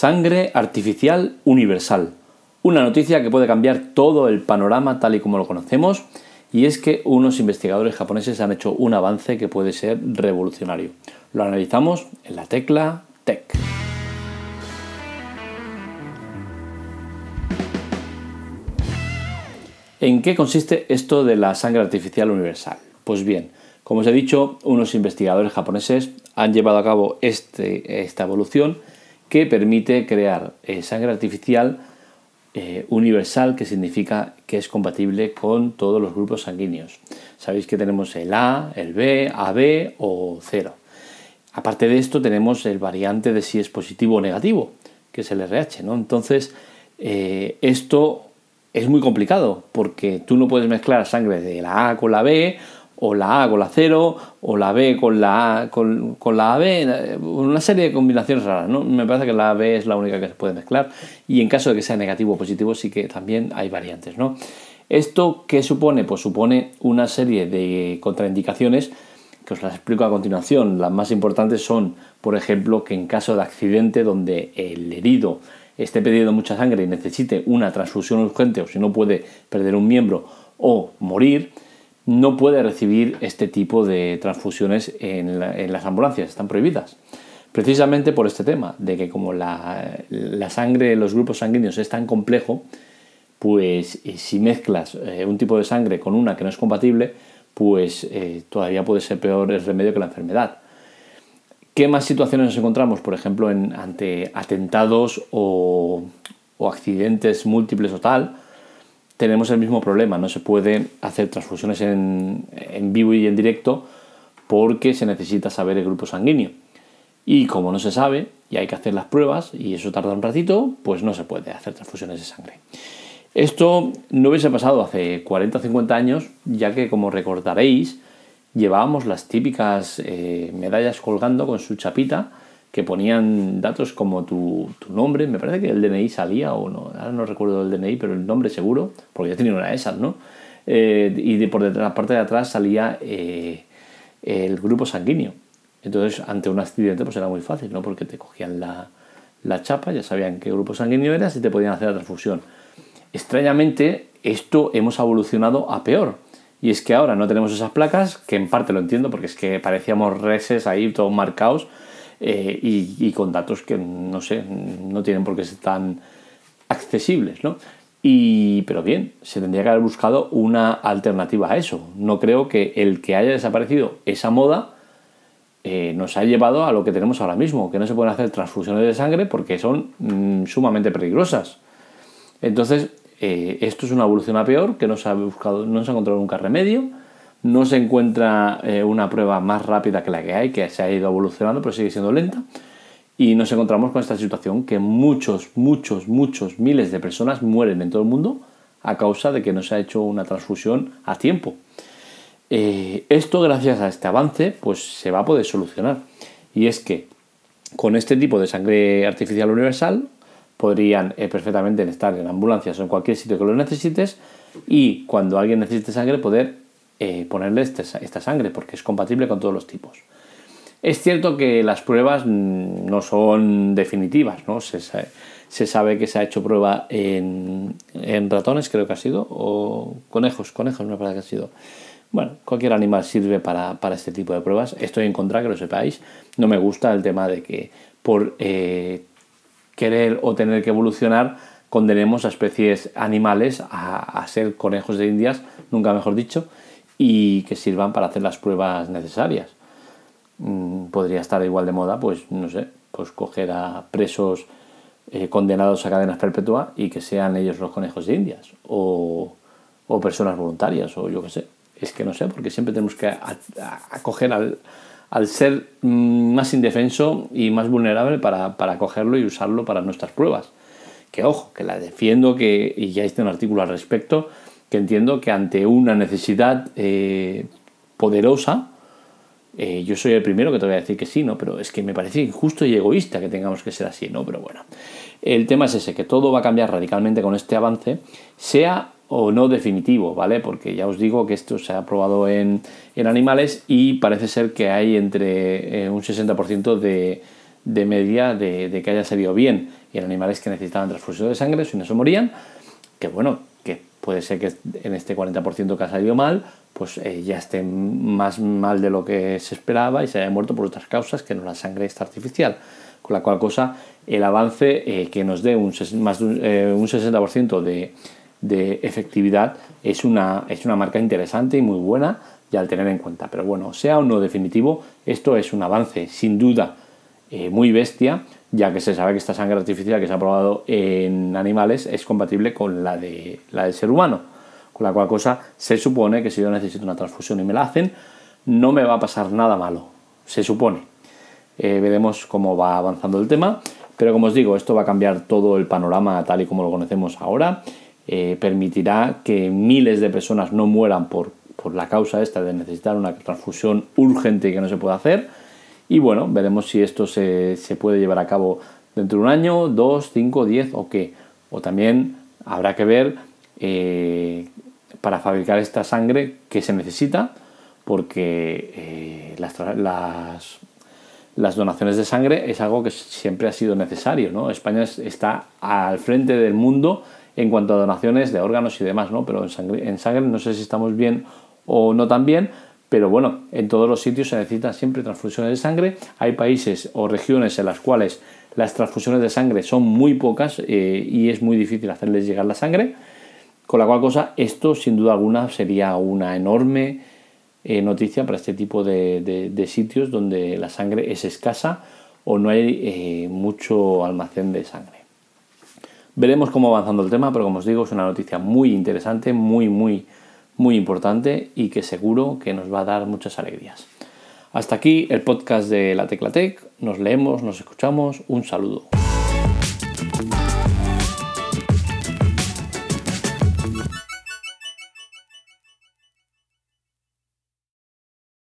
Sangre artificial universal. Una noticia que puede cambiar todo el panorama tal y como lo conocemos y es que unos investigadores japoneses han hecho un avance que puede ser revolucionario. Lo analizamos en la tecla Tech. ¿En qué consiste esto de la sangre artificial universal? Pues bien, como os he dicho, unos investigadores japoneses han llevado a cabo este, esta evolución que permite crear eh, sangre artificial eh, universal, que significa que es compatible con todos los grupos sanguíneos. Sabéis que tenemos el A, el B, AB o 0. Aparte de esto, tenemos el variante de si es positivo o negativo, que es el RH. ¿no? Entonces, eh, esto es muy complicado porque tú no puedes mezclar sangre de la A con la B o la A con la 0, o la B con la A con, la AB, una serie de combinaciones raras, ¿no? Me parece que la AB es la única que se puede mezclar, y en caso de que sea negativo o positivo sí que también hay variantes, ¿no? ¿Esto qué supone? Pues supone una serie de contraindicaciones que os las explico a continuación. Las más importantes son, por ejemplo, que en caso de accidente donde el herido esté pidiendo mucha sangre y necesite una transfusión urgente o si no puede perder un miembro o morir, no puede recibir este tipo de transfusiones en, las ambulancias, están prohibidas. Precisamente por este tema, de que como la, sangre, los grupos sanguíneos es tan complejo, pues eh, si mezclas eh, un tipo de sangre con una que no es compatible, pues eh, todavía puede ser peor el remedio que la enfermedad. ¿Qué más situaciones nos encontramos? Por ejemplo, ante atentados o accidentes múltiples o tal, tenemos el mismo problema, no se puede hacer transfusiones en, vivo y en directo porque se necesita saber el grupo sanguíneo. Y como no se sabe y hay que hacer las pruebas y eso tarda un ratito, pues no se puede hacer transfusiones de sangre. Esto no hubiese pasado hace 40 o 50 años, ya que como recordaréis, llevábamos las típicas eh, medallas colgando con su chapita que ponían datos como tu, nombre, me parece que el DNI salía o no, ahora no recuerdo el DNI, pero el nombre seguro, porque ya tenía una de esas, ¿no? Eh, y de, por detrás, la parte de atrás salía eh, el grupo sanguíneo. Entonces, ante un accidente, pues era muy fácil, ¿no? Porque te cogían la, la chapa, ya sabían qué grupo sanguíneo eras y te podían hacer la transfusión. Extrañamente, esto hemos evolucionado a peor. Y es que ahora no tenemos esas placas, que en parte lo entiendo, porque es que parecíamos reses ahí, todos marcados, eh, y, con datos que no sé, no tienen por qué ser tan accesibles, ¿no? Y, pero bien, se tendría que haber buscado una alternativa a eso. No creo que el que haya desaparecido esa moda eh, nos ha llevado a lo que tenemos ahora mismo, que no se pueden hacer transfusiones de sangre porque son mm, sumamente peligrosas. Entonces, eh, esto es una evolución a peor, que no se ha buscado, no se ha encontrado nunca remedio no se encuentra eh, una prueba más rápida que la que hay, que se ha ido evolucionando, pero sigue siendo lenta. Y nos encontramos con esta situación que muchos, muchos, muchos miles de personas mueren en todo el mundo a causa de que no se ha hecho una transfusión a tiempo. Eh, esto, gracias a este avance, pues se va a poder solucionar. Y es que con este tipo de sangre artificial universal podrían eh, perfectamente estar en ambulancias o en cualquier sitio que lo necesites y cuando alguien necesite sangre poder eh, ponerle este esta sangre porque es compatible con todos los tipos. Es cierto que las pruebas mm, no son definitivas, ¿no? Se, sabe que se ha hecho prueba en, ratones, creo que ha sido, o conejos, conejos me parece que ha sido. Bueno, cualquier animal sirve para, este tipo de pruebas. Estoy en contra, que lo sepáis. No me gusta el tema de que por eh, querer o tener que evolucionar condenemos a especies animales a ser conejos de indias, nunca mejor dicho, y que sirvan para hacer las pruebas necesarias. Mm, podría estar igual de moda, pues no sé, pues coger a presos eh, condenados a cadenas perpetuas y que sean ellos los conejos de indias o, personas voluntarias o yo qué sé. Es que no sé, porque siempre tenemos que acoger al, al ser mm, más indefenso y más vulnerable para, para cogerlo y usarlo para nuestras pruebas. Que ojo, que la defiendo, que, y ya hice un artículo al respecto, que entiendo que ante una necesidad eh, poderosa, eh, yo soy el primero que te voy a decir que sí, ¿no? Pero es que me parece injusto y egoísta que tengamos que ser así, ¿no? Pero bueno, el tema es ese, que todo va a cambiar radicalmente con este avance, sea o no definitivo, ¿vale? Porque ya os digo que esto se ha probado en, animales y parece ser que hay entre eh, un 60% de, de media de, que haya salido bien y en animales que necesitaban transfusión de sangre, si no se morían, que bueno, que puede ser que en este 40% que ha salido mal, pues eh, ya esté más mal de lo que se esperaba y se haya muerto por otras causas que no la sangre esta artificial. Con la cual cosa, el avance eh, que nos dé un, más de un, 60% de, de, efectividad es una, es una marca interesante y muy buena y al tener en cuenta. Pero bueno, sea o no definitivo, esto es un avance sin duda eh, muy bestia, ya que se sabe que esta sangre artificial que se ha probado en animales es compatible con la, de, la del ser humano. Con la cual cosa se supone que si yo necesito una transfusión y me la hacen, no me va a pasar nada malo. Se supone. Eh, veremos cómo va avanzando el tema. Pero como os digo, esto va a cambiar todo el panorama tal y como lo conocemos ahora. Eh, permitirá que miles de personas no mueran por por la causa esta de necesitar una transfusión urgente que no se puede hacer. Y bueno, veremos si esto se, puede llevar a cabo dentro de un año, dos, cinco, diez o qué. O también habrá que ver eh, para fabricar esta sangre que se necesita, porque eh, las, las, las, donaciones de sangre es algo que siempre ha sido necesario. ¿no? España está al frente del mundo en cuanto a donaciones de órganos y demás, ¿no? pero en sangre, en sangre no sé si estamos bien o no tan bien, pero bueno, en todos los sitios se necesitan siempre transfusiones de sangre. Hay países o regiones en las cuales las transfusiones de sangre son muy pocas eh, y es muy difícil hacerles llegar la sangre. Con la cual cosa, esto sin duda alguna sería una enorme eh, noticia para este tipo de, sitios donde la sangre es escasa o no hay eh, mucho almacén de sangre. Veremos cómo avanzando el tema, pero como os digo, es una noticia muy interesante, muy, muy muy importante y que seguro que nos va a dar muchas alegrías. Hasta aquí el podcast de la Teclatec. Nos leemos, nos escuchamos. Un saludo.